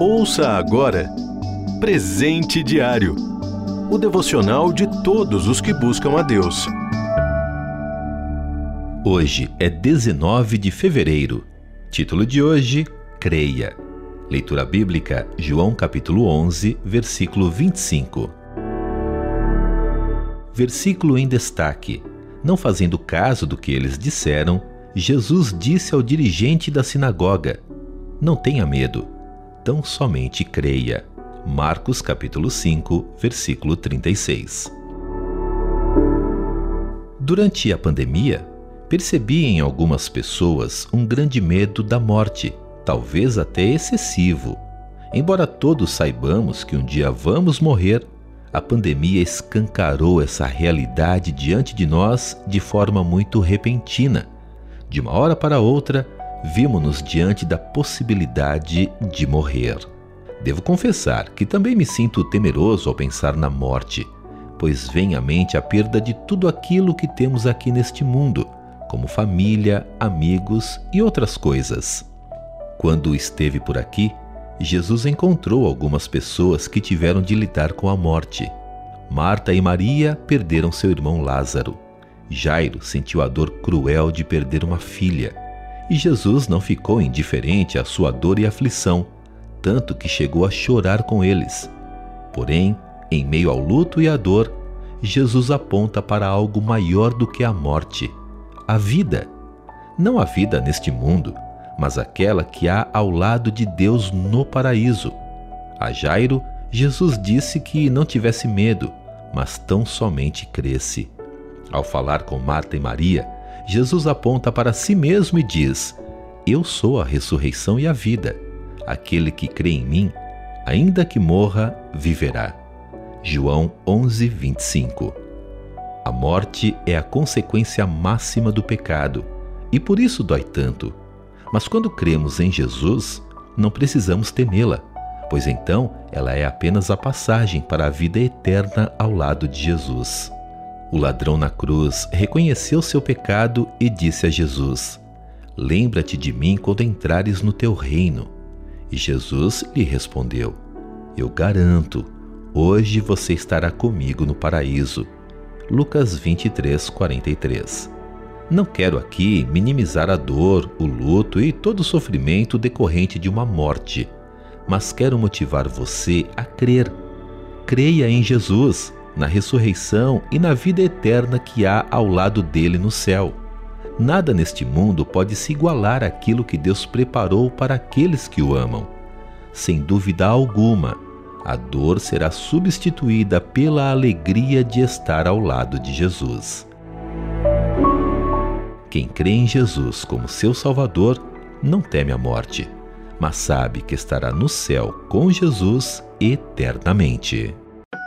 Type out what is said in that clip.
Ouça agora Presente Diário o devocional de todos os que buscam a Deus. Hoje é 19 de fevereiro. Título de hoje: Creia. Leitura bíblica, João capítulo 11, versículo 25. Versículo em destaque. Não fazendo caso do que eles disseram, Jesus disse ao dirigente da sinagoga: Não tenha medo, tão somente creia. Marcos capítulo 5, versículo 36. Durante a pandemia, percebi em algumas pessoas um grande medo da morte, talvez até excessivo. Embora todos saibamos que um dia vamos morrer, a pandemia escancarou essa realidade diante de nós de forma muito repentina. De uma hora para outra, vimos-nos diante da possibilidade de morrer. Devo confessar que também me sinto temeroso ao pensar na morte, pois vem à mente a perda de tudo aquilo que temos aqui neste mundo, como família, amigos e outras coisas. Quando esteve por aqui, Jesus encontrou algumas pessoas que tiveram de lidar com a morte. Marta e Maria perderam seu irmão Lázaro. Jairo sentiu a dor cruel de perder uma filha. E Jesus não ficou indiferente à sua dor e aflição, tanto que chegou a chorar com eles. Porém, em meio ao luto e à dor, Jesus aponta para algo maior do que a morte: a vida. Não a vida neste mundo, mas aquela que há ao lado de Deus no paraíso. A Jairo, Jesus disse que não tivesse medo, mas tão somente cresce. Ao falar com Marta e Maria, Jesus aponta para si mesmo e diz: Eu sou a ressurreição e a vida. Aquele que crê em mim, ainda que morra, viverá. João 11, 25. A morte é a consequência máxima do pecado e por isso dói tanto. Mas quando cremos em Jesus, não precisamos temê-la, pois então ela é apenas a passagem para a vida eterna ao lado de Jesus. O ladrão na cruz reconheceu seu pecado e disse a Jesus: Lembra-te de mim quando entrares no teu reino. E Jesus lhe respondeu: Eu garanto, hoje você estará comigo no paraíso. Lucas 23, 43. Não quero aqui minimizar a dor, o luto e todo o sofrimento decorrente de uma morte, mas quero motivar você a crer. Creia em Jesus, na ressurreição e na vida eterna que há ao lado dele no céu. Nada neste mundo pode se igualar àquilo que Deus preparou para aqueles que o amam. Sem dúvida alguma, a dor será substituída pela alegria de estar ao lado de Jesus. Quem crê em Jesus como seu Salvador não teme a morte, mas sabe que estará no céu com Jesus eternamente.